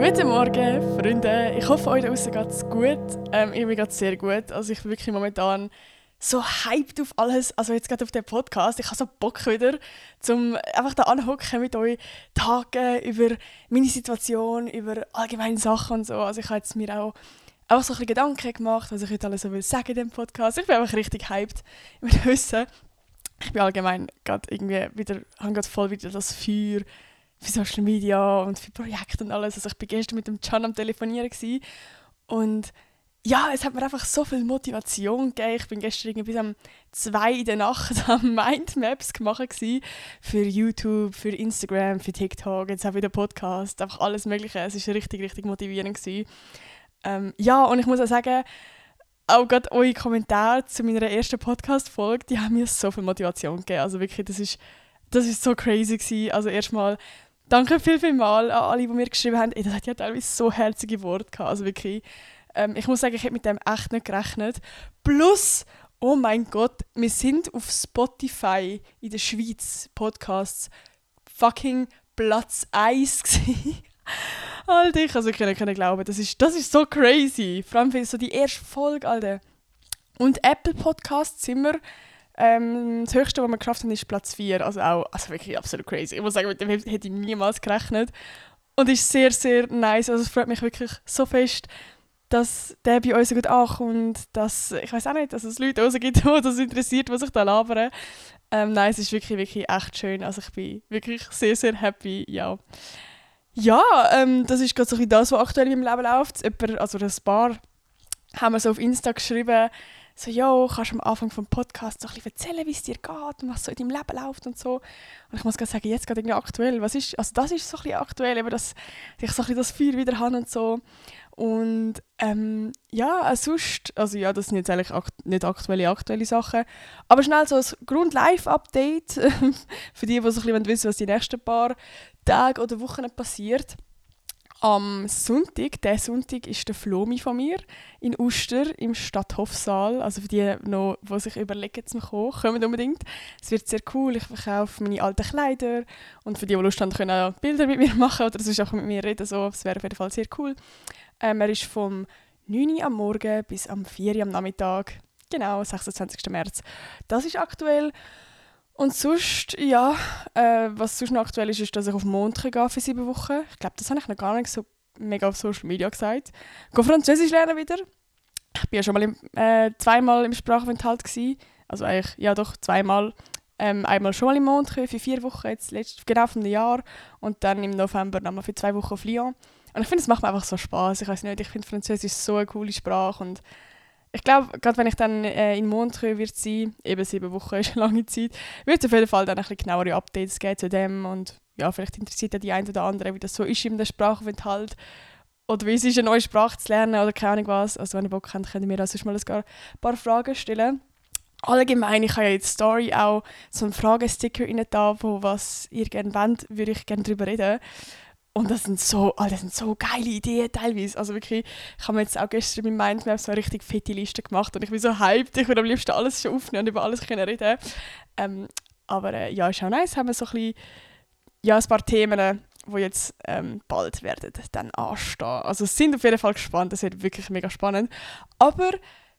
Guten Morgen, Freunde. Ich hoffe, euch draußen geht es gut. Ähm, ich bin sehr gut. Also ich bin wirklich momentan so hyped auf alles. Also jetzt gerade auf den Podcast. Ich habe so Bock wieder, zum einfach da anhocken mit euch, tagen über meine Situation, über allgemeine Sachen und so. Also ich habe jetzt mir auch auch so ein Gedanken gemacht, was ich heute alles so will sagen in dem Podcast. Ich bin einfach richtig hyped. Ich will wissen, ich bin allgemein gerade irgendwie wieder, habe gerade voll wieder das Feuer für Social Media und für Projekte und alles. Also ich war gestern mit dem Can am Telefonieren gewesen. und ja, es hat mir einfach so viel Motivation gegeben. Ich bin gestern irgendwie bis um zwei in der Nacht am Mindmaps gemacht gewesen. für YouTube, für Instagram, für TikTok, jetzt auch wieder Podcast, einfach alles Mögliche. Es war richtig, richtig motivierend. Ähm, ja, und ich muss auch sagen, auch gerade eure Kommentare zu meiner ersten Podcast-Folge, die haben mir so viel Motivation gegeben. Also wirklich, das ist, das ist so crazy gewesen. Also erstmal danke viel, viel mal an alle, die mir geschrieben haben. Ey, das hat ja teilweise so herzige Worte gehabt. Also wirklich, ähm, ich muss sagen, ich hätte mit dem echt nicht gerechnet. Plus, oh mein Gott, wir sind auf Spotify in der Schweiz Podcasts fucking Platz 1 Alter, ich es wirklich nicht glauben. Das ist, das ist so crazy. Vor allem für so die erste Folge, Alter. Und Apple Podcasts sind wir. Ähm, das höchste, was wir geschafft haben, ist Platz 4. Also auch also wirklich absolut crazy. Ich muss sagen, mit dem hätte ich niemals gerechnet. Und ist sehr, sehr nice. Also es freut mich wirklich so fest, dass der bei uns so gut ankommt. Dass, ich weiß auch nicht, dass es Leute raus gibt, die das interessiert, was ich da labere. Ähm, nein, es ist wirklich, wirklich echt schön. Also ich bin wirklich sehr, sehr happy, ja. Ja, ähm, das ist gerade so das, was aktuell in meinem Leben läuft. Jemand, also ein Paar haben wir so auf Insta geschrieben, so, ja, kannst du am Anfang vom Podcast so ein bisschen erzählen, wie es dir geht und was so in deinem Leben läuft und so. Und ich muss gerade sagen, jetzt gerade irgendwie aktuell, was ist, also das ist so ein bisschen aktuell, eben, dass ich so ein bisschen das Feuer wieder habe und so. Und ähm, ja, sonst, also ja, das sind jetzt eigentlich akt nicht aktuelle, aktuelle Sachen, aber schnell so ein Grund-Live-Update für die, die so ein bisschen wissen was die nächsten paar Tage oder Wochen passiert. Am Sonntag, der Sonntag ist der Flomi von mir in Uster im Stadthofsaal. Also für die, noch, die sich überlegen zu kommen, kommen unbedingt. Es wird sehr cool. Ich verkaufe meine alten Kleider und für die, die Lust haben, können auch Bilder mit mir machen oder sonst auch mit mir reden. So. Das wäre auf jeden Fall sehr cool. Ähm, er ist vom 9 Uhr am Morgen bis am 4 Uhr am Nachmittag. Genau, 26. März. Das ist aktuell. Und sonst, ja, äh, was sonst noch aktuell ist, ist, dass ich auf Montre gehe für sieben Wochen. Ich glaube, das habe ich noch gar nicht so mega auf Social Media gesagt. Ich gehe Französisch lernen wieder. Ich war ja schon mal im, äh, zweimal im Sprachaufenthalt. Gewesen. Also eigentlich, ja doch, zweimal. Ähm, einmal schon mal im Montre für vier Wochen, jetzt letzt, genau einem Jahr. Und dann im November nochmal für zwei Wochen auf Lyon. Und ich finde, es macht mir einfach so Spaß. Ich weiß nicht, ich finde Französisch so eine coole Sprache und ich glaube, gerade wenn ich dann äh, in Montreux wird sein, eben sieben Wochen ist eine lange Zeit, wird es auf jeden Fall dann ein bisschen genauere Updates geben zu dem und ja, vielleicht interessiert ja die eine oder andere, wie das so ist in der Sprachaufenthalt oder wie es ist, eine neue Sprache zu lernen oder keine Ahnung was. Also wenn ihr Bock habt, könnt ihr mir also mal ein paar Fragen stellen. Allgemein, ich habe ja jetzt Story auch so einen Fragesticker rein da, wo was ihr gerne wollt, würde ich gerne darüber reden. Und das sind so, oh, das sind so geile Ideen teilweise. Also wirklich, ich habe mir jetzt auch gestern mit Mindmap so eine richtig fette Liste gemacht und ich bin so hyped, ich würde am liebsten alles schon aufnehmen und über alles können reden. Ähm, aber äh, ja, ist auch nice, haben wir so ein bisschen, ja, ein paar Themen, die jetzt ähm, bald werden dann anstehen. Also sind auf jeden Fall gespannt, das wird wirklich mega spannend. Aber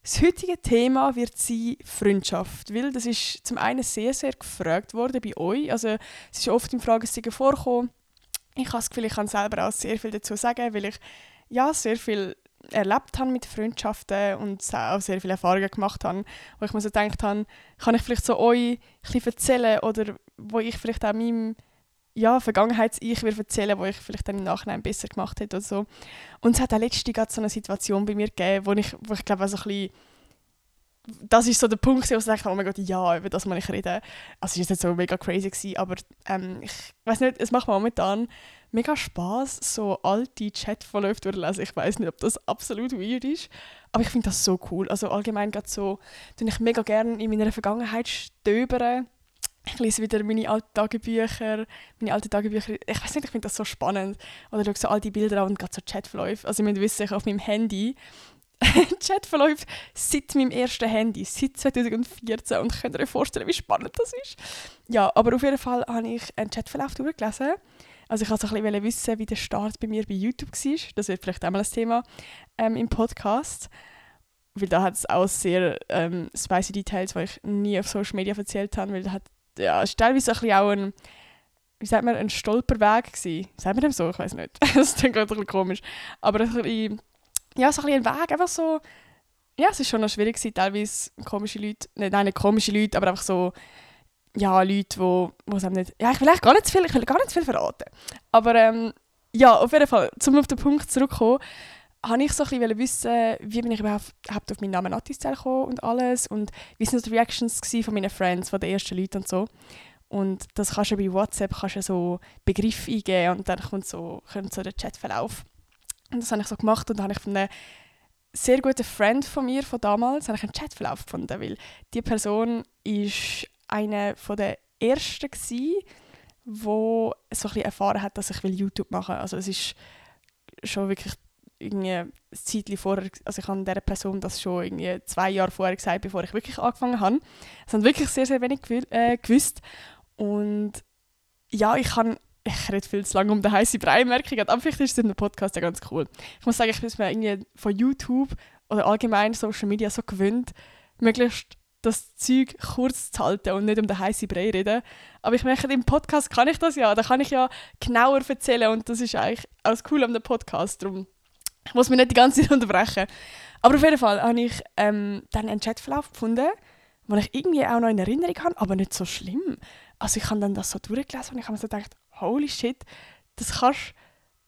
das heutige Thema wird sein Freundschaft, weil das ist zum einen sehr, sehr gefragt worden bei euch. Also es ist oft im Fragesticker vorgekommen, ich habe das Gefühl, ich kann selber auch sehr viel dazu sagen, weil ich ja sehr viel erlebt habe mit Freundschaften und auch sehr viele Erfahrungen gemacht habe, wo ich mir so gedacht habe, kann ich vielleicht so euch ein erzählen oder wo ich vielleicht auch meinem ja, Vergangenheits-Ich erzählen, wo ich vielleicht dann im Nachhinein besser gemacht hätte oder so. Und es hat auch letztens so eine Situation bei mir gegeben, wo ich, wo ich glaube, so ein bisschen das ist so der Punkt, wo ich dachte, oh mein Gott, ja, über das muss ich reden. Also es war jetzt so mega crazy, gewesen, aber ähm, ich weiß nicht, es macht mir momentan mega Spaß, so alte Chatverläufe durchlesen. Ich weiß nicht, ob das absolut weird ist, aber ich finde das so cool. Also allgemein gerade so, tue ich mega gerne in meiner Vergangenheit stöbern. Ich lese wieder meine alten Tagebücher, meine alten Tagebücher. Ich weiß nicht, ich finde das so spannend. Oder schaue so alte Bilder an und gerade so Chatverläufe. Also ich muss wissen, ich auf meinem Handy Chat verläuft seit meinem ersten Handy, seit 2014 und könnt ihr euch vorstellen, wie spannend das ist. Ja, aber auf jeden Fall habe ich einen Chatverlauf durchgelesen. Also ich wollte so ein bisschen wissen, wie der Start bei mir bei YouTube war. Das wird vielleicht auch mal ein Thema ähm, im Podcast. Weil da hat es auch sehr ähm, spicy Details, die ich nie auf Social Media erzählt habe, weil da hat, ja, war teilweise auch ein wie sagt man, ein Stolperweg gewesen. Sagt man dem so? Ich weiß nicht. das klingt gerade ein bisschen komisch. Aber ein bisschen, ja, so ein, ein Weg, einfach so, ja, es ist schon noch schwierig gewesen, teilweise komische Leute, nicht, nein, nicht komische Leute, aber einfach so, ja, Leute, wo, wo es nicht, ja, ich will gar nicht zu viel, ich will gar nicht zu viel verraten. Aber ähm, ja, auf jeden Fall, um auf den Punkt zurückzukommen, habe ich so ein bisschen wissen, wie bin ich überhaupt auf meinen Namen Natizell gekommen und alles und wie sind die Reactions von meinen Friends, von den ersten Leuten und so. Und das kannst du bei WhatsApp kannst du so Begriffe eingeben und dann kommt so, kommt so der Chatverlauf. Und das habe ich so gemacht und dann habe ich von einem sehr guten Freund von mir von damals habe ich einen Chatverlauf gefunden, weil die Person ist eine von der ersten gewesen, wo so ein erfahren hat, dass ich will YouTube machen. Also es ist schon wirklich irgendwie ein Zeitchen vorher, also ich habe dieser Person das schon irgendwie zwei Jahre vorher gesagt, bevor ich wirklich angefangen habe. Es haben wirklich sehr, sehr wenig äh, gewusst. Und ja, ich kann ich rede viel zu lange um den heißen Brei, merke ich. Aber vielleicht ist es in einem Podcast ja ganz cool. Ich muss sagen, ich bin mir irgendwie von YouTube oder allgemein Social Media so gewöhnt, möglichst das Zeug kurz zu halten und nicht um den heißen Brei reden. Aber ich merke, im Podcast kann ich das ja. Da kann ich ja genauer erzählen und das ist eigentlich alles cool am Podcast. Darum muss mich nicht die ganze Zeit unterbrechen. Aber auf jeden Fall habe ich ähm, dann einen Chatverlauf gefunden, den ich irgendwie auch noch in Erinnerung habe, aber nicht so schlimm also ich habe dann das so durchgelesen und ich habe mir so gedacht, holy shit, das kannst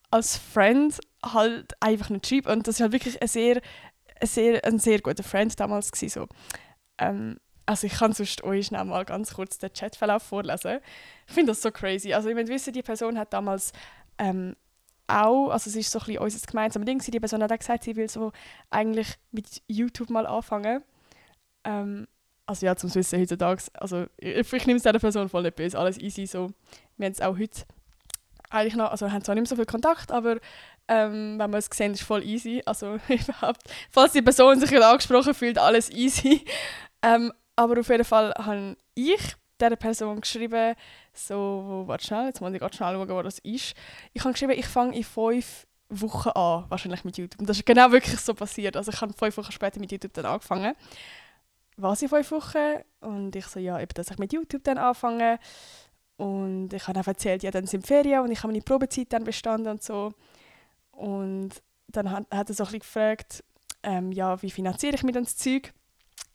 als Friend halt einfach nicht schreiben. Und das war halt wirklich ein sehr, ein sehr, ein sehr guter Friend damals. Gewesen, so. Ähm, also ich kann sonst euch schnell mal ganz kurz den Chatverlauf vorlesen. Ich finde das so crazy. Also ich meine, wissen, die Person hat damals ähm, auch, also es ist so ein bisschen unser gemeinsames Ding, die Person hat auch gesagt, sie will so eigentlich mit YouTube mal anfangen. Ähm, also ja, zum Wissen heutzutage, also ich, ich nehme es dieser Person voll nicht böse, alles easy so. Wir haben es auch heute eigentlich noch, also haben zwar nicht mehr so viel Kontakt, aber ähm, wenn wir es sehen, ist es voll easy. Also überhaupt, falls die Person sich angesprochen fühlt, alles easy. Ähm, aber auf jeden Fall habe ich dieser Person geschrieben, so, warte schnell, jetzt muss ich ganz schnell schauen, wo das ist. Ich habe geschrieben, ich fange in fünf Wochen an, wahrscheinlich mit YouTube. Und das ist genau wirklich so passiert. Also ich habe fünf Wochen später mit YouTube dann angefangen was in fünf Wochen. Und ich so, ja, eben, dass ich mit YouTube dann anfange. Und ich habe erzählt, ja, dann sind Ferien und ich habe meine Probezeit dann bestanden und so. Und dann hat, hat er so ein gefragt, ähm, ja, wie finanziere ich mir dann das Zeug?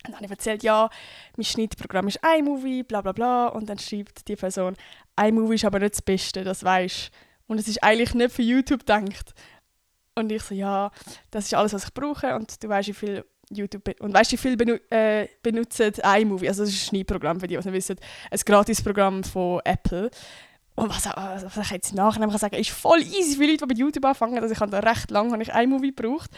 Und dann habe ich erzählt, ja, mein Schnittprogramm ist iMovie, bla bla bla. Und dann schreibt die Person, iMovie ist aber nicht das Beste, das weißt Und es ist eigentlich nicht für YouTube gedacht. Und ich so, ja, das ist alles, was ich brauche. Und du weißt, wie viel YouTube und weißt du, wie viele benu äh, benutzen iMovie, also das ist ein Schneidprogramm für die, es nicht wissen, ein Gratisprogramm von Apple. Und was, was ich jetzt nachher kann sagen, ist voll easy für Leute, die mit YouTube anfangen. Also ich habe da recht lange habe ich iMovie gebraucht.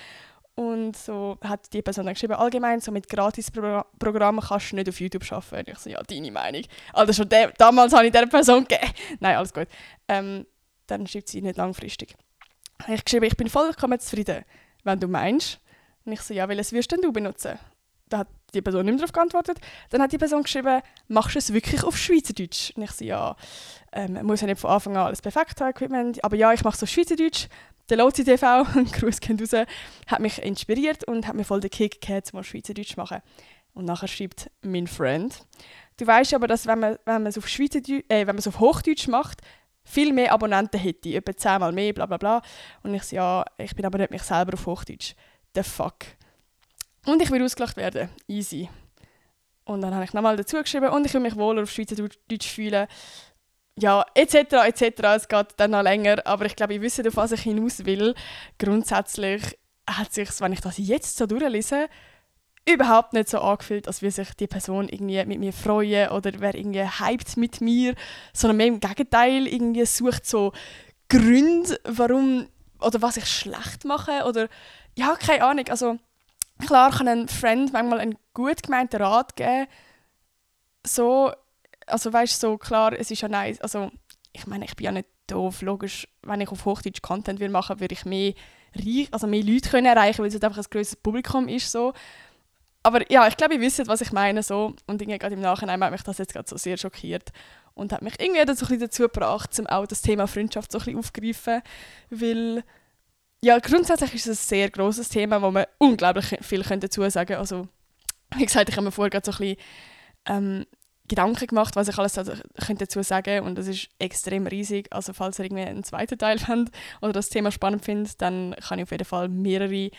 Und so hat die Person dann geschrieben, allgemein so mit Gratisprogrammen kannst du nicht auf YouTube arbeiten. Und ich so, ja, deine Meinung. Also schon damals habe ich dieser Person gegeben. Nein, alles gut. Ähm, dann schreibt sie nicht langfristig. Ich geschrieben, ich bin vollkommen zufrieden, wenn du meinst, und ich so, ja, welches wirst denn du benutzen? Da hat die Person nicht mehr darauf geantwortet. Dann hat die Person geschrieben, machst du es wirklich auf Schweizerdeutsch? Und ich so, ja, ähm, muss ja nicht von Anfang an alles perfekt haben, Equipment, aber ja, ich mache es auf Schweizerdeutsch. Der Lozi TV, Gruß kennt raus, hat mich inspiriert und hat mir voll den Kick gegeben, um Schweizerdeutsch zu machen. Und nachher schreibt mein Freund, du weißt aber, dass wenn man, wenn man es auf, Schweizerdeutsch, äh, wenn man es auf Hochdeutsch macht, viel mehr Abonnenten hätte, etwa zehnmal mehr, bla bla bla. Und ich so, ja, ich bin aber nicht mich selber auf Hochdeutsch the fuck. Und ich will ausgelacht werden. Easy. Und dann habe ich nochmal dazu geschrieben und ich will mich wohler auf Schweizerdeutsch fühlen. Ja, etc. etc. Es geht dann noch länger, aber ich glaube, ich wisse, auf was ich hinaus will. Grundsätzlich hat sich, wenn ich das jetzt so durchlese, überhaupt nicht so angefühlt, als würde sich die Person irgendwie mit mir freuen oder wäre irgendwie hyped mit mir, sondern mehr im Gegenteil, irgendwie sucht so Gründe, warum oder was ich schlecht mache oder ja, keine Ahnung. Also, klar kann ein Friend manchmal einen gut gemeinten Rat geben. So, also weißt so klar, es ist ja nice. Also, ich meine, ich bin ja nicht doof. Logisch, wenn ich auf Hochdeutsch Content will machen, würde ich mehr reich, also mehr Leute können erreichen, weil es halt einfach ein größeres Publikum ist so. Aber ja, ich glaube, ihr wisst, was ich meine so und irgendwie gerade im Nachhinein hat mich das jetzt gerade so sehr schockiert und hat mich irgendwie dazu, gebracht, auch das Thema Freundschaft so ein bisschen aufzugreifen, weil ja, grundsätzlich ist es ein sehr großes Thema, wo man unglaublich viel dazu sagen könnte. Also, wie gesagt, ich habe mir vorher so ein bisschen ähm, Gedanken gemacht, was ich alles dazu sagen und das ist extrem riesig. Also falls ihr irgendwie einen zweiten Teil findet oder das Thema spannend findet, dann kann ich auf jeden Fall mehrere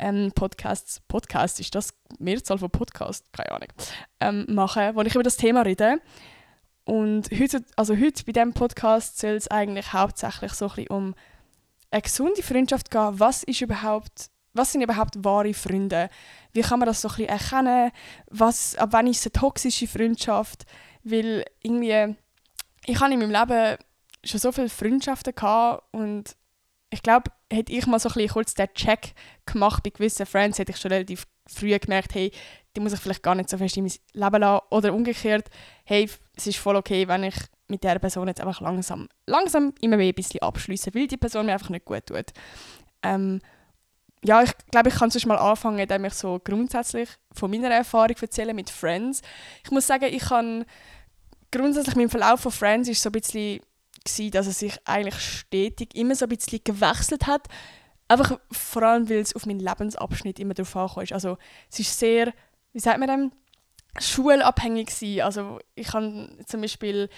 ähm, Podcasts, Podcast ist das Mehrzahl von Podcast, keine Ahnung, ähm, machen, wo ich über das Thema rede. Und heute, also heute bei diesem Podcast soll es eigentlich hauptsächlich so ein bisschen um eine gesunde Freundschaft gehen. Was ist überhaupt, was sind überhaupt wahre Freunde? Wie kann man das so ein bisschen erkennen? Was, ab wann ist es eine toxische Freundschaft? Weil irgendwie, ich habe in meinem Leben schon so viele Freundschaften gehabt und ich glaube, hätte ich mal so ein bisschen kurz den Check gemacht bei gewissen Friends, hätte ich schon relativ früh gemerkt, hey, die muss ich vielleicht gar nicht so fest in mein Leben lassen. Oder umgekehrt, hey, es ist voll okay, wenn ich mit der Person jetzt einfach langsam, langsam immer mehr ein bisschen abschließen, weil die Person mir einfach nicht gut tut. Ähm, ja, ich glaube, ich kann sonst mal anfangen, indem ich so grundsätzlich von meiner Erfahrung erzähle mit Friends. Ich muss sagen, ich kann grundsätzlich mein Verlauf von Friends ist so ein bisschen gewesen, dass es sich eigentlich stetig immer so ein bisschen gewechselt hat. Einfach vor allem, weil es auf meinen Lebensabschnitt immer darauf ankommt. Also es ist sehr, wie sagt man dem, schulabhängig gewesen. Also ich habe zum Beispiel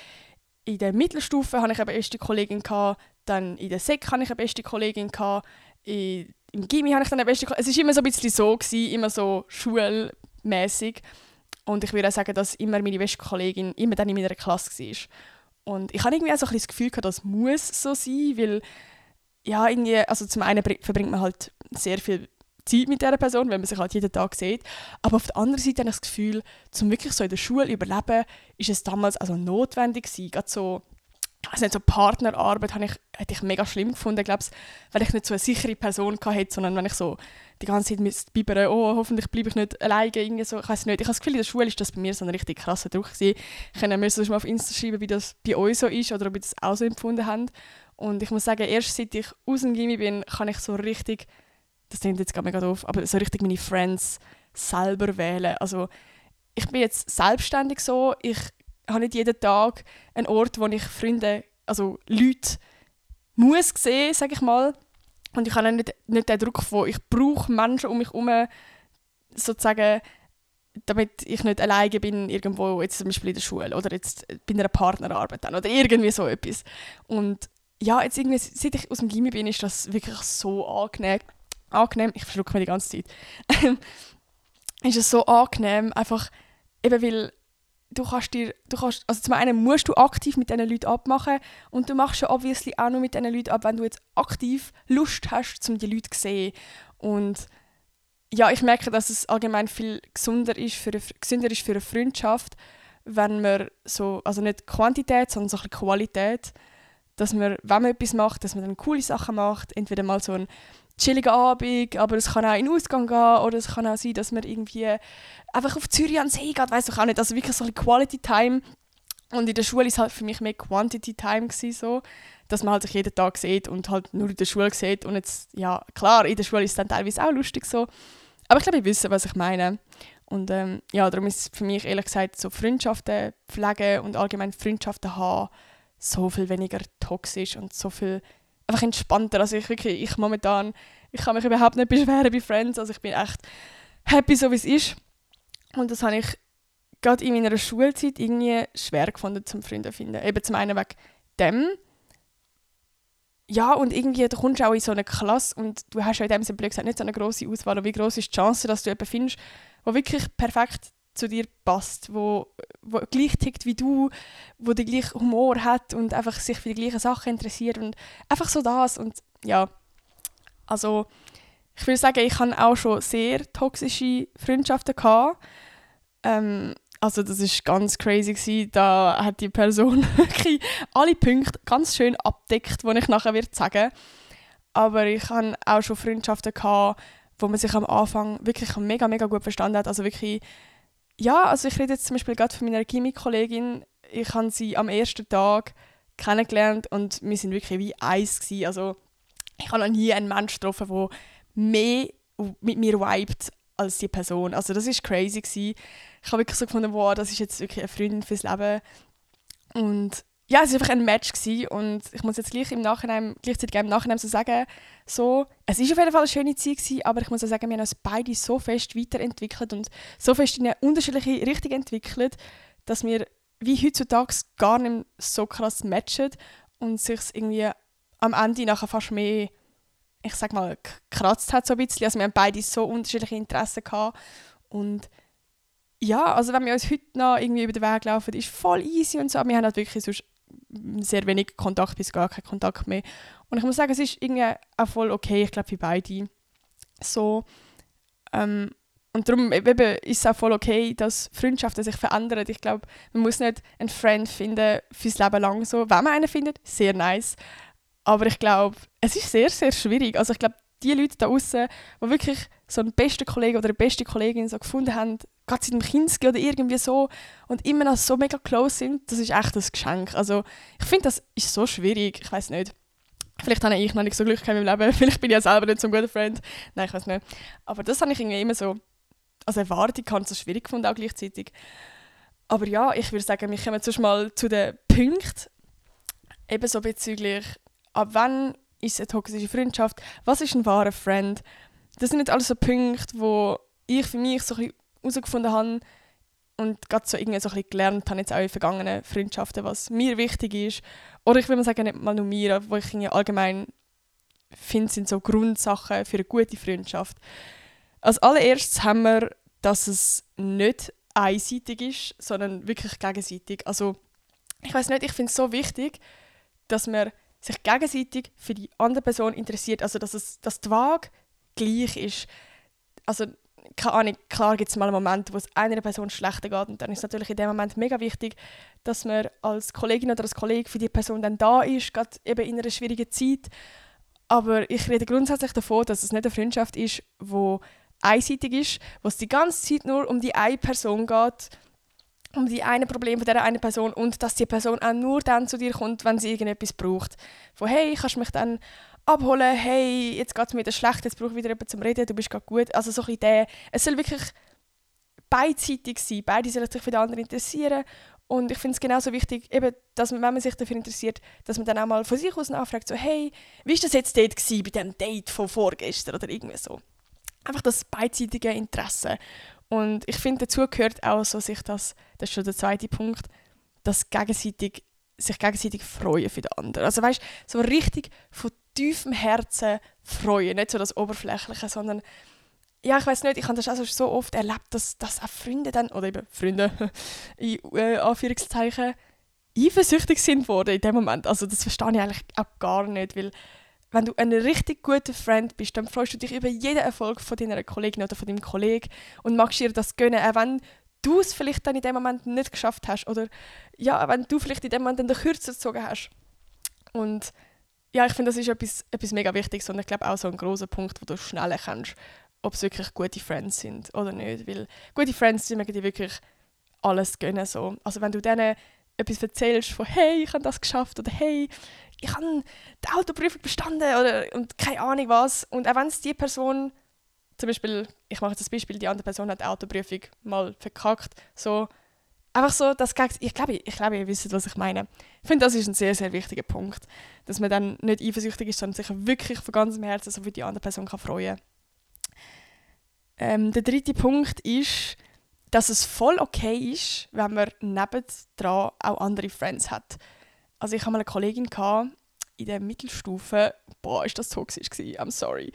in der Mittelstufe habe ich eine beste Kollegin dann in der Sek habe ich eine beste Kollegin im Gimmi habe ich dann eine beste Kollegin. Es ist immer so ein bisschen so gewesen, immer so schulmäßig. Und ich würde auch sagen, dass immer meine beste Kollegin immer dann in meiner Klasse war. Und ich habe irgendwie auch so ein das Gefühl gehabt, das muss so sein, weil ja, irgendwie, also zum einen verbringt man halt sehr viel Zeit mit dieser Person, wenn man sich halt jeden Tag sieht. Aber auf der anderen Seite habe ich das Gefühl, zum wirklich so in der Schule überleben, ist es damals also notwendig gewesen. Gerade so, also nicht so Partnerarbeit habe ich, hätte ich mega schlimm gefunden, glaube weil ich nicht so eine sichere Person hatte, sondern wenn ich so die ganze Zeit müsste bibern, oh, hoffentlich bleibe ich nicht alleine, irgendwie so, ich weiß nicht. Ich habe das Gefühl, in der Schule ist das bei mir so ein richtig krasser Druck gewesen. Kann mir sonst mal auf Insta schreiben, wie das bei euch so ist oder ob ihr das auch so empfunden habt. Und ich muss sagen, erst seit ich aus dem Gimmi bin, kann ich so richtig das klingt jetzt gar mega doof, aber so richtig meine Friends selber wählen. Also ich bin jetzt selbstständig so, ich habe nicht jeden Tag einen Ort, wo ich Freunde, also Leute muss sehen, sage ich mal. Und ich habe nicht, nicht den Druck von, ich brauche Menschen um mich herum, sozusagen, damit ich nicht alleine bin irgendwo, jetzt zum Beispiel in der Schule oder jetzt bei einer Partnerarbeit dann, oder irgendwie so etwas. Und ja, jetzt irgendwie, seit ich aus dem Gimmi bin, ist das wirklich so angenehm angenehm, ich verschlucke mir die ganze Zeit, ist es so angenehm, einfach eben weil du kannst dir, du kannst, also zum einen musst du aktiv mit diesen Leuten abmachen und du machst ja obviously auch nur mit diesen Leuten ab, wenn du jetzt aktiv Lust hast, um die Leute zu sehen. Und ja, ich merke, dass es allgemein viel gesünder ist für eine, gesünder ist für eine Freundschaft, wenn man so, also nicht Quantität, sondern so ein Qualität, dass man, wenn man etwas macht, dass man dann coole Sachen macht, entweder mal so ein chilligen Abend, aber es kann auch in den Ausgang gehen oder es kann auch sein, dass man irgendwie einfach auf Zürich an See geht, weiß ich auch nicht, also wirklich so ein Quality Time. Und in der Schule ist halt für mich mehr Quantity Time gewesen, so, dass man halt sich jeden Tag sieht und halt nur in der Schule sieht. Und jetzt, ja, klar, in der Schule ist es dann teilweise auch lustig so, aber ich glaube, ich wissen, was ich meine. Und ähm, ja, darum ist es für mich ehrlich gesagt so Freundschaften pflegen und allgemein Freundschaften haben so viel weniger toxisch und so viel einfach entspannter. Also ich wirklich, ich momentan, ich kann mich überhaupt nicht beschweren bei Friends. Also ich bin echt happy, so wie es ist. Und das habe ich gerade in meiner Schulzeit irgendwie schwer gefunden, zum Freunde zu finden. Eben zum einen wegen dem. Ja, und irgendwie, du kommst auch in so eine Klasse und du hast ja in dem Sinne nicht so eine grosse Auswahl. Und wie groß ist die Chance, dass du jemanden findest, der wirklich perfekt zu dir passt, wo, wo gleich tickt wie du, wo den gleichen Humor hat und einfach sich für die gleichen Sachen interessiert und einfach so das und ja, also ich würde sagen, ich hatte auch schon sehr toxische Freundschaften gehabt. Ähm, also das ist ganz crazy gewesen. Da hat die Person wirklich alle Punkte ganz schön abdeckt, die ich nachher wird sagen. Aber ich hatte auch schon Freundschaften gehabt, wo man sich am Anfang wirklich mega mega gut verstanden hat. Also wirklich ja, also ich rede jetzt zum Beispiel gerade von meiner Chemie-Kollegin. Ich habe sie am ersten Tag kennengelernt und wir sind wirklich wie eins gewesen. Also ich habe noch nie einen Menschen getroffen, der mehr mit mir vibet als die Person. Also das ist crazy gewesen. Ich habe wirklich so gefunden, wow, das ist jetzt wirklich eine Freundin fürs Leben. Und ja, es war einfach ein Match gewesen. und ich muss jetzt gleich im Nachhinein, gleichzeitig im Nachhinein so sagen, so, es ist auf jeden Fall eine schöne Zeit gewesen, aber ich muss auch sagen, wir haben uns beide so fest weiterentwickelt und so fest in eine unterschiedliche Richtung entwickelt, dass wir wie heutzutage gar nicht so krass matchen und sich irgendwie am Ende nachher fast mehr, ich sag mal, gekratzt hat so ein bisschen. Also wir haben beide so unterschiedliche Interessen gehabt und ja, also wenn wir uns heute noch irgendwie über den Weg laufen, ist voll easy und so, aber wir haben halt wirklich sonst sehr wenig Kontakt bis gar keinen Kontakt mehr. Und ich muss sagen, es ist irgendwie auch voll okay, ich glaube für beide. So, ähm, und darum eben, ist es auch voll okay, dass Freundschaften sich verändern. Ich glaube, man muss nicht einen Freund finden fürs Leben lang so. Wenn man einen findet, sehr nice. Aber ich glaube, es ist sehr, sehr schwierig. Also ich glaube, die Leute da außen, die wirklich so einen besten Kollegen oder eine beste Kollegin so gefunden haben, gerade seit dem Kinski oder irgendwie so und immer noch so mega close sind, das ist echt ein Geschenk. Also ich finde, das ist so schwierig. Ich weiß nicht. Vielleicht habe ich noch nicht so Glück in meinem Leben. Vielleicht bin ich ja selber nicht so ein guter Freund. Nein, ich weiß nicht. Aber das habe ich irgendwie immer so als Erwartung kann so schwierig gefunden auch gleichzeitig. Aber ja, ich würde sagen, wir kommen zuerst mal zu den Punkten. Ebenso bezüglich, ab wann ist eine toxische Freundschaft, was ist ein wahrer Friend. Das sind nicht alles so Punkte, wo ich für mich so ein herausgefunden habe und gerade so irgendwie so ein bisschen gelernt habe, jetzt auch in vergangenen Freundschaften, was mir wichtig ist. Oder ich will mal sagen, nicht mal nur mir, wo ich allgemein finde, sind so Grundsachen für eine gute Freundschaft. Als allererstes haben wir, dass es nicht einseitig ist, sondern wirklich gegenseitig. Also ich weiß nicht, ich finde es so wichtig, dass man sich gegenseitig für die andere Person interessiert, also dass, es, dass die Waage gleich ist. Also keine Ahnung, klar gibt es mal einen Moment, wo es einer Person schlechter geht und dann ist es natürlich in dem Moment mega wichtig, dass man als Kollegin oder als Kollege für die Person dann da ist, gerade eben in einer schwierigen Zeit. Aber ich rede grundsätzlich davon, dass es nicht eine Freundschaft ist, wo einseitig ist, wo es die ganze Zeit nur um die eine Person geht um die eine Problem von dieser eine Person und dass die Person auch nur dann zu dir kommt, wenn sie irgendetwas braucht. Von hey, kannst du mich dann abholen, hey, jetzt geht es mir wieder schlecht, jetzt brauche ich wieder jemanden zum Reden, du bist gerade gut. Also so ein der, es soll wirklich beidseitig sein, beide sollen sich für den anderen interessieren und ich finde es genauso wichtig, eben, dass man, wenn man sich dafür interessiert, dass man dann auch mal von sich aus nachfragt, so hey, wie war das jetzt dort gewesen, bei dem Date von vorgestern oder irgendwie so. Einfach das beidseitige Interesse. Und ich finde, dazu gehört auch so sich das, das ist schon der zweite Punkt, das gegenseitig, sich gegenseitig freuen für den anderen. Also weißt so richtig von tiefem Herzen freuen, nicht so das Oberflächliche, sondern ja, ich weiß nicht, ich habe das also so oft erlebt, dass, dass auch Freunde dann, oder eben Freunde, in äh, Anführungszeichen, eifersüchtig sind worden in dem Moment. Also das verstehe ich eigentlich auch gar nicht, weil wenn du ein richtig guter Freund bist, dann freust du dich über jeden Erfolg von deiner Kollegin oder von deinem Kollegen und magst ihr das gönnen, auch wenn du es vielleicht dann in dem Moment nicht geschafft hast oder ja, wenn du vielleicht in dem Moment dann den Kürzer gezogen hast. Und ja, ich finde, das ist etwas, etwas mega Wichtiges und ich glaube auch so ein großer Punkt, wo du schnell erkennst, ob es wirklich gute Friends sind oder nicht. Weil gute Friends, die mögen dir wirklich alles gönnen. So. Also wenn du denen etwas erzählst von «Hey, ich habe das geschafft» oder «Hey, ich habe die Autoprüfung bestanden» oder und keine Ahnung was. Und auch wenn es die Person, zum Beispiel, ich mache jetzt das Beispiel, die andere Person hat die Autoprüfung mal verkackt, so einfach so, dass ich glaube, ich glaube, ihr wisst, was ich meine. Ich finde, das ist ein sehr, sehr wichtiger Punkt, dass man dann nicht eifersüchtig ist, sondern sich wirklich von ganzem Herzen so für die andere Person kann freuen ähm, Der dritte Punkt ist, dass es voll okay ist, wenn man nebendran auch andere Friends hat. Also ich hatte mal eine Kollegin in der Mittelstufe, boah, ist das toxisch gewesen, I'm sorry.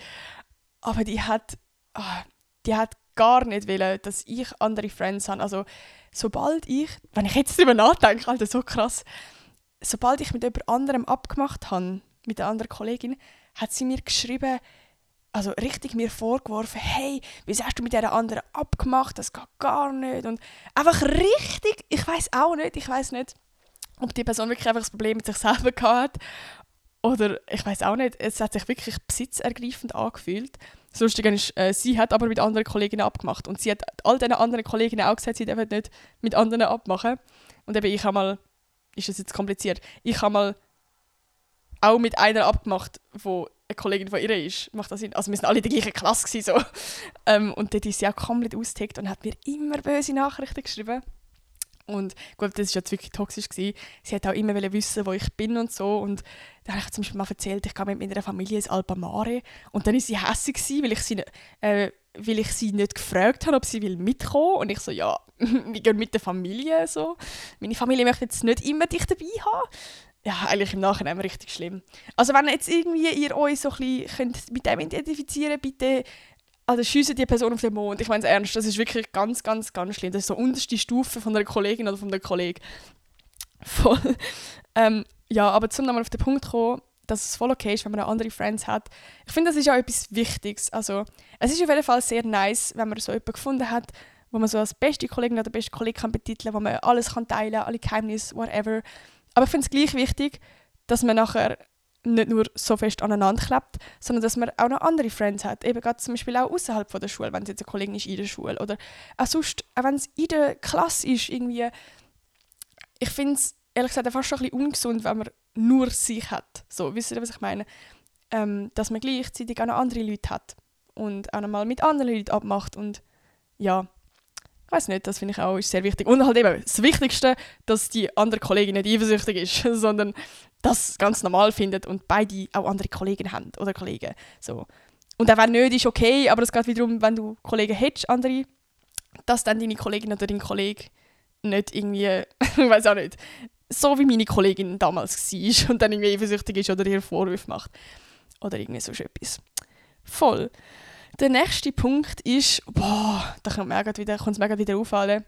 Aber die hat, oh, die hat gar nicht wollen, dass ich andere Friends habe. Also sobald ich, wenn ich jetzt darüber nachdenke, Alter, so krass, sobald ich mit jemand anderem abgemacht habe, mit einer anderen Kollegin, hat sie mir geschrieben, also richtig mir vorgeworfen, hey, wieso hast du mit dieser anderen abgemacht, das geht gar nicht. Und einfach richtig, ich weiß auch nicht, ich weiß nicht, ob die Person wirklich einfach das Problem mit sich selber hat oder ich weiß auch nicht, es hat sich wirklich besitzergreifend angefühlt. Das Lustige ist, äh, sie hat aber mit anderen Kolleginnen abgemacht und sie hat all diesen anderen Kolleginnen auch gesagt, sie dürfen nicht mit anderen abmachen. Und eben ich habe mal, ist das jetzt kompliziert, ich habe mal auch mit einer abgemacht, wo eine Kollegin von ihr ist. Macht das Sinn? Also wir sind alle in der gleichen Klasse gewesen, so. ähm, und dort ist sie auch komplett ausgetickt und hat mir immer böse Nachrichten geschrieben. Und gut, das war jetzt wirklich toxisch. Gewesen. Sie hat auch immer wissen, wo ich bin und so. Und dann habe ich zum Beispiel mal erzählt, ich gehe mit meiner Familie ins Alpamare. Und dann war sie hässlich, weil ich sie, äh, weil ich sie nicht gefragt habe, ob sie will mitkommen Und ich so, ja, wir gehen mit der Familie. So. Meine Familie möchte jetzt nicht immer dich dabei haben. Ja, eigentlich im Nachhinein richtig schlimm. Also wenn jetzt irgendwie ihr euch so ein bisschen mit dem identifizieren könnt, bitte also schiessen die Person auf den Mond. Ich meine es ernst, das ist wirklich ganz, ganz, ganz schlimm. Das ist so unterste Stufe von einer Kollegin oder von einem Kollegen. Voll. ähm, ja, aber zum nochmal auf den Punkt kommen, dass es voll okay ist, wenn man andere Friends hat. Ich finde, das ist auch etwas Wichtiges. Also, es ist auf jeden Fall sehr nice, wenn man so jemanden gefunden hat, wo man so als beste Kollegin oder beste Kollege kann betiteln, wo man alles kann teilen, alle Geheimnisse, whatever. Aber ich finde es gleich wichtig, dass man nachher nicht nur so fest aneinander klebt, sondern dass man auch noch andere Friends hat. Eben gerade zum Beispiel auch außerhalb der Schule, wenn es jetzt eine Kollegin ist in der Schule. Oder auch sonst, auch wenn es in der Klasse ist, irgendwie. Ich finde es ehrlich gesagt fast schon ein bisschen ungesund, wenn man nur sich hat. So, wisst ihr, was ich meine? Ähm, dass man gleichzeitig auch noch andere Leute hat und auch noch mal mit anderen Leuten abmacht und ja, weiß nicht, das finde ich auch ist sehr wichtig. Und halt eben das Wichtigste, dass die andere Kollegin nicht eifersüchtig ist, sondern das ganz normal findet und beide auch andere Kollegen haben oder Kollegen. So. Und auch wenn nicht, ist okay, aber es geht wiederum, wenn du Kollegen hättest, andere, dass dann deine Kollegin oder dein Kollege nicht irgendwie, ich weiß auch nicht, so wie meine Kollegin damals war und dann irgendwie eifersüchtig ist oder ihr Vorwürfe macht. Oder irgendwie so etwas. Voll. Der nächste Punkt ist, boah, da kommt es mir wieder, mir wieder auffallen,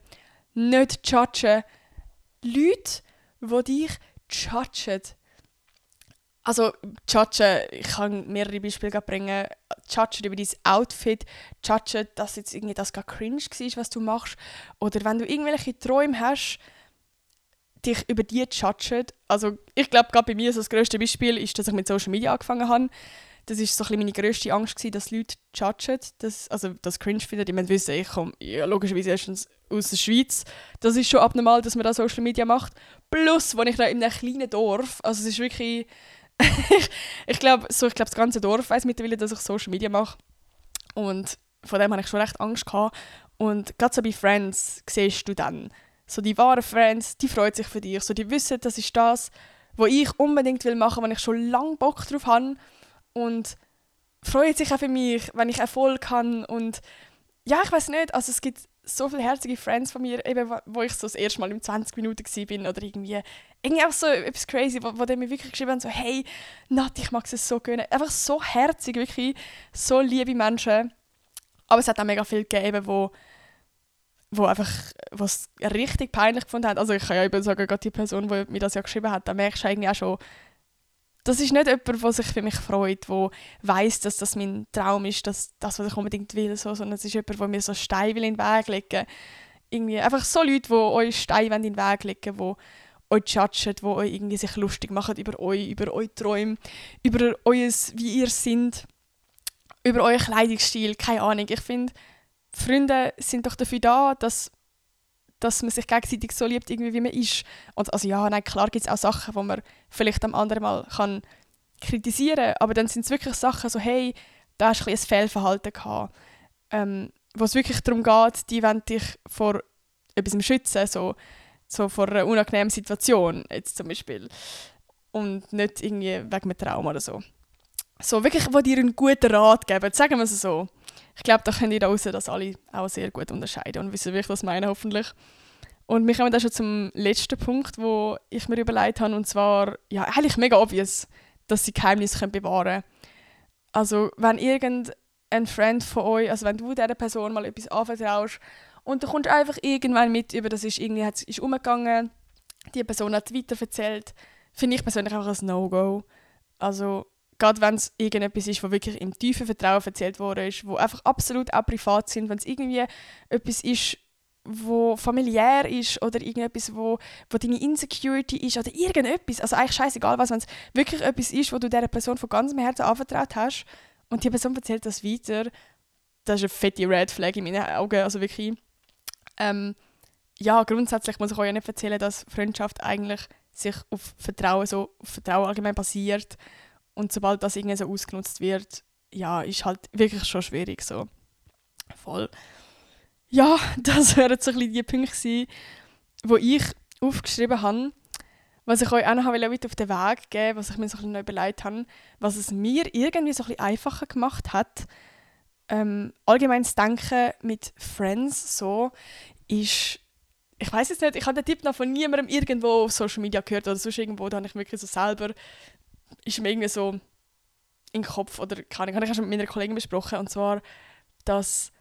nicht judgen. Leute, die dich judgen. Also, judgen, ich kann mehrere Beispiele bringen. Judgen über dein Outfit, judgen, dass jetzt irgendwie das gar cringe war, was du machst. Oder wenn du irgendwelche Träume hast, dich über die judgen. Also, ich glaube, gerade bei mir so das grösste Beispiel ist, dass ich mit Social Media angefangen habe das war so meine grösste Angst, gewesen, dass Leute judgen, dass, also das cringe finden. Die müssen wissen, ich komme ja, logischerweise erstens aus der Schweiz. Das ist schon abnormal, dass man da Social Media macht. Plus, wenn ich da in einem kleinen Dorf, also es ist wirklich, ich glaube, so, glaub, das ganze Dorf weiß mittlerweile, dass ich Social Media mache. Und von dem hatte ich schon recht Angst. Gehabt. Und gerade so bei Friends siehst du dann, so die wahren Friends, die freuen sich für dich. So, die wissen, das ist das, was ich unbedingt will machen, wenn ich schon lange Bock drauf habe und freut sich auch für mich, wenn ich Erfolg habe und ja, ich weiß nicht, also es gibt so viele herzige Friends von mir, eben, wo ich so das erste Mal in 20 Minuten bin oder irgendwie, irgendwie auch so etwas crazy, wo, wo die mir wirklich geschrieben haben, so hey, Nat, ich mag es so gerne. Einfach so herzig, wirklich, so liebe Menschen. Aber es hat auch mega viel gegeben, wo, wo einfach was richtig peinlich gefunden hat. Also ich kann ja eben sagen, gerade die Person, die mir das ja geschrieben hat, da merkst du eigentlich auch schon, das ist nicht jemand, der sich für mich freut, der weiß, dass das mein Traum ist, dass das, was ich unbedingt will, so, sondern es ist jemand, der mir so Steine in den Weg legen irgendwie Einfach so Leute, die euch Steine in den Weg legen die euch judgen, die euch irgendwie sich lustig machen über euch, über eure Träume, über euer, wie ihr seid, über euren Kleidungsstil, keine Ahnung. Ich finde, Freunde sind doch dafür da, dass dass man sich gegenseitig so liebt, irgendwie, wie man ist. Und, also ja, nein, klar gibt es auch Sachen, die man vielleicht am anderen Mal kann kritisieren kann, aber dann sind es wirklich Sachen so, hey, da hast du ein, ein Fehlverhalten gehabt. Ähm, wo es wirklich darum geht, die wollen dich vor etwas schützen, so, so vor einer unangenehmen Situation, jetzt zum Beispiel. Und nicht irgendwie wegen einem Trauma oder so. So, wirklich, wo dir einen guten Rat geben, sagen wir es so ich glaube, da könnt ihr da das alle auch sehr gut unterscheiden und wissen, wie ich das meine, hoffentlich. Und wir kommen dann schon zum letzten Punkt, wo ich mir überlegt habe, und zwar, ja, eigentlich mega obvious, dass sie Geheimnisse bewahren können. Also, wenn irgendein Freund von euch, also wenn du dieser Person mal etwas anvertraust und du kommst einfach irgendwann mit über, das ist irgendwie hat, ist umgegangen, die Person hat weiterverzählt, finde ich persönlich einfach ein No-Go. Also, gerade wenn es irgendetwas ist, was wirklich im tiefen Vertrauen erzählt worden ist, wo einfach absolut auch privat sind, wenn es irgendwie etwas ist, wo familiär ist oder irgendetwas, wo, wo deine Insecurity ist oder irgendetwas, also eigentlich scheißegal was, wenn es wirklich etwas ist, wo du dieser Person von ganzem Herzen anvertraut hast und die Person erzählt das weiter, das ist eine fette Red Flag in meinen Augen, also wirklich. Ähm, ja, grundsätzlich muss ich euch ja nicht erzählen, dass Freundschaft eigentlich sich auf Vertrauen, so auf Vertrauen allgemein basiert Und sobald das irgendwie so ausgenutzt wird, ja, ist halt wirklich schon schwierig so. Voll. Ja, das wären so ein bisschen die Punkte gewesen, wo ich aufgeschrieben habe. Was ich euch auch noch mit auf den Weg geben was ich mir so ein bisschen überlegt habe, was es mir irgendwie so ein bisschen einfacher gemacht hat, ähm, allgemein zu denken mit Friends so, ist, ich weiß es nicht, ich habe den Tipp noch von niemandem irgendwo auf Social Media gehört oder sonst irgendwo, da habe ich wirklich so selber, ist mir irgendwie so in den Kopf oder keine Ahnung, habe ich schon mit meiner Kollegin besprochen und zwar, dass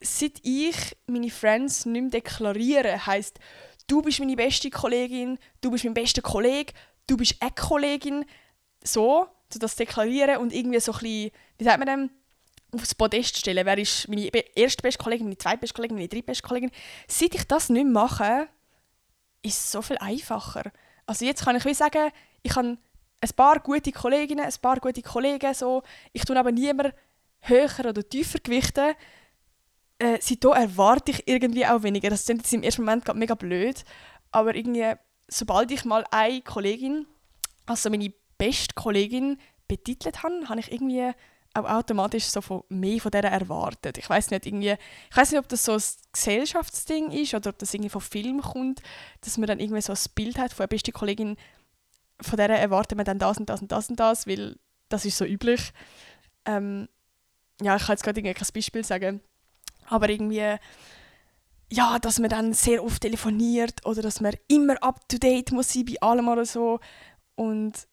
seit ich meine Friends nicht mehr deklariere, heisst, du bist meine beste Kollegin, du bist mein bester Kollege, du bist eine Kollegin, so, so das deklarieren und irgendwie so ein bisschen, wie sagt man dem, aufs Podest stellen, wer ist meine erste beste Kollegin, meine zweite beste Kollegin, meine dritte beste Kollegin. Seit ich das nicht mache, ist es so viel einfacher. Also jetzt kann ich wie sagen, ich habe ein paar gute Kolleginnen, ein paar gute Kollegen, so. ich tue aber niemand höher oder tiefer gewichten, äh, seitdem erwarte ich irgendwie auch weniger. Das klingt jetzt im ersten Moment mega blöd, aber irgendwie, sobald ich mal eine Kollegin, also meine beste Kollegin, betitelt habe, habe ich irgendwie auch automatisch so von mehr von der erwartet. Ich weiß nicht irgendwie, ich weiß nicht, ob das so ein Gesellschaftsding ist oder ob das irgendwie von Film kommt, dass man dann irgendwie so ein Bild hat von einer besten Kollegin, von der erwartet man dann das und das und das und das, weil das ist so üblich. Ähm, ja, ich kann jetzt gerade kein Beispiel sagen, aber irgendwie, ja, dass man dann sehr oft telefoniert oder dass man immer up to date muss sein bei allem oder so. Und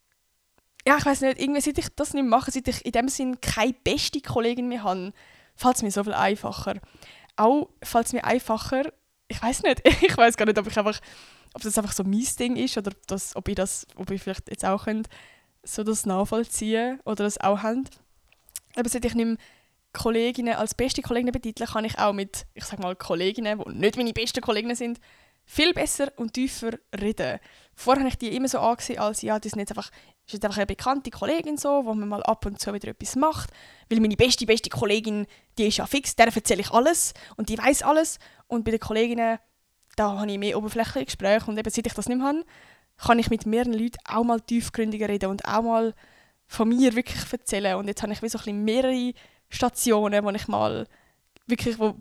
ja, ich weiß nicht, irgendwie seit ich das nicht mache, seit ich in dem Sinn keine beste Kollegin mehr habe, fällt es mir so viel einfacher. Auch fällt es mir einfacher, ich weiß nicht, ich weiß gar nicht, ob ich einfach, ob das einfach so mein Ding ist oder ob, das, ob ich das, ob ich vielleicht jetzt auch könnt, so das nachvollziehen oder das auch habt. Aber seit ich nicht mehr Kolleginnen als beste Kolleginnen betiteln, kann ich auch mit, ich sag mal, Kolleginnen, die nicht meine besten Kolleginnen sind, viel besser und tiefer reden. Vorher habe ich die immer so angesehen, als ja, das sind jetzt einfach, ist jetzt einfach eine bekannte Kollegin so, wo man mal ab und zu wieder etwas macht. Weil meine beste, beste Kollegin, die ist ja fix, der erzähle ich alles und die weiß alles. Und bei den Kolleginnen, da habe ich mehr oberflächliche Gespräche und eben seit ich das nicht mehr habe, kann ich mit mehreren Leuten auch mal tiefgründiger reden und auch mal von mir wirklich erzählen. Und jetzt habe ich wie so ein mehrere Stationen, wo ich mal wirklich, wo,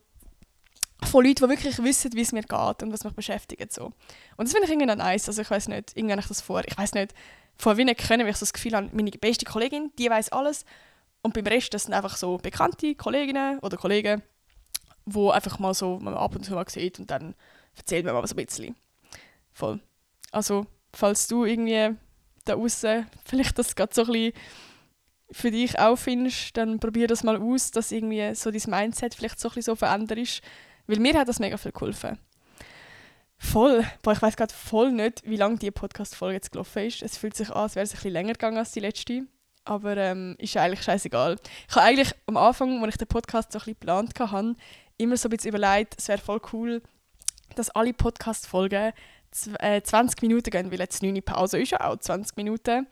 von Leuten, die wirklich wissen, wie es mir geht und was mich beschäftigt. So. Und das finde ich irgendwie noch nice. Also ich weiß nicht, irgendwie habe ich das vor. Ich weiß nicht, wie nicht können, weil ich so das Gefühl habe, meine beste Kollegin, die weiß alles. Und beim Rest, das sind einfach so bekannte Kolleginnen oder Kollegen, wo einfach mal so man ab und zu mal sieht und dann erzählt man mal so ein bisschen. Voll. Also, falls du irgendwie da außen vielleicht das gerade so ein bisschen für dich auch findest, dann probier das mal aus, dass irgendwie so dein Mindset vielleicht so ein bisschen so verändert ist. Weil mir hat das mega viel geholfen. Voll. Boah, ich weiß gerade voll nicht, wie lange die Podcast-Folge jetzt gelaufen ist. Es fühlt sich an, als wäre es ein bisschen länger gegangen als die letzte. Aber ähm, ist eigentlich scheißegal. Ich habe eigentlich am Anfang, als ich den Podcast so ein bisschen geplant hatte, immer so ein bisschen überlegt, es wäre voll cool, dass alle Podcast-Folgen 20 äh, Minuten gehen, weil jetzt 9 Pause ist ja auch 20 Minuten.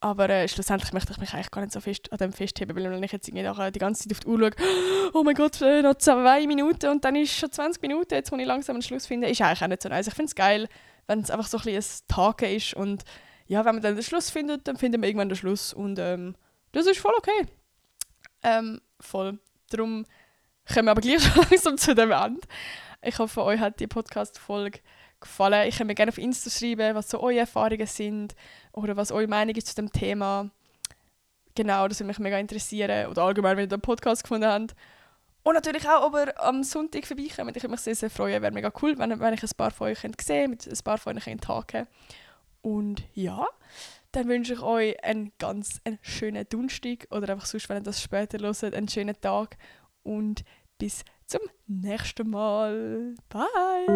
Aber äh, schlussendlich möchte ich mich eigentlich gar nicht so fest an dem festheben, weil wenn ich jetzt irgendwie die ganze Zeit auf die Uhr schaue, oh mein Gott, äh, noch zwei Minuten und dann ist es schon 20 Minuten, jetzt muss ich langsam einen Schluss finden, ist eigentlich auch nicht so nice. Ich finde es geil, wenn es einfach so ein bisschen ein Tagen ist und ja, wenn man dann den Schluss findet, dann findet man irgendwann den Schluss und ähm, das ist voll okay. Ähm, voll. Darum kommen wir aber gleich schon langsam zu dem Ende. Ich hoffe, euch hat die Podcast-Folge gefallen. Ich kann mir gerne auf Insta schreiben, was so eure Erfahrungen sind oder was eure Meinung ist zu dem Thema. Genau, das würde mich mega interessieren. Oder allgemein, wenn ihr den Podcast gefunden habt. Und natürlich auch, ob ihr am Sonntag vorbeikommt. Ich würde mich sehr, sehr freuen. Wäre mega cool, wenn, wenn ich ein paar von euch könnt sehen mit ein paar von euch könnt haken Und ja, dann wünsche ich euch einen ganz einen schönen Donnerstag oder einfach sonst, wenn ihr das später hört, einen schönen Tag und bis zum nächsten Mal. Bye!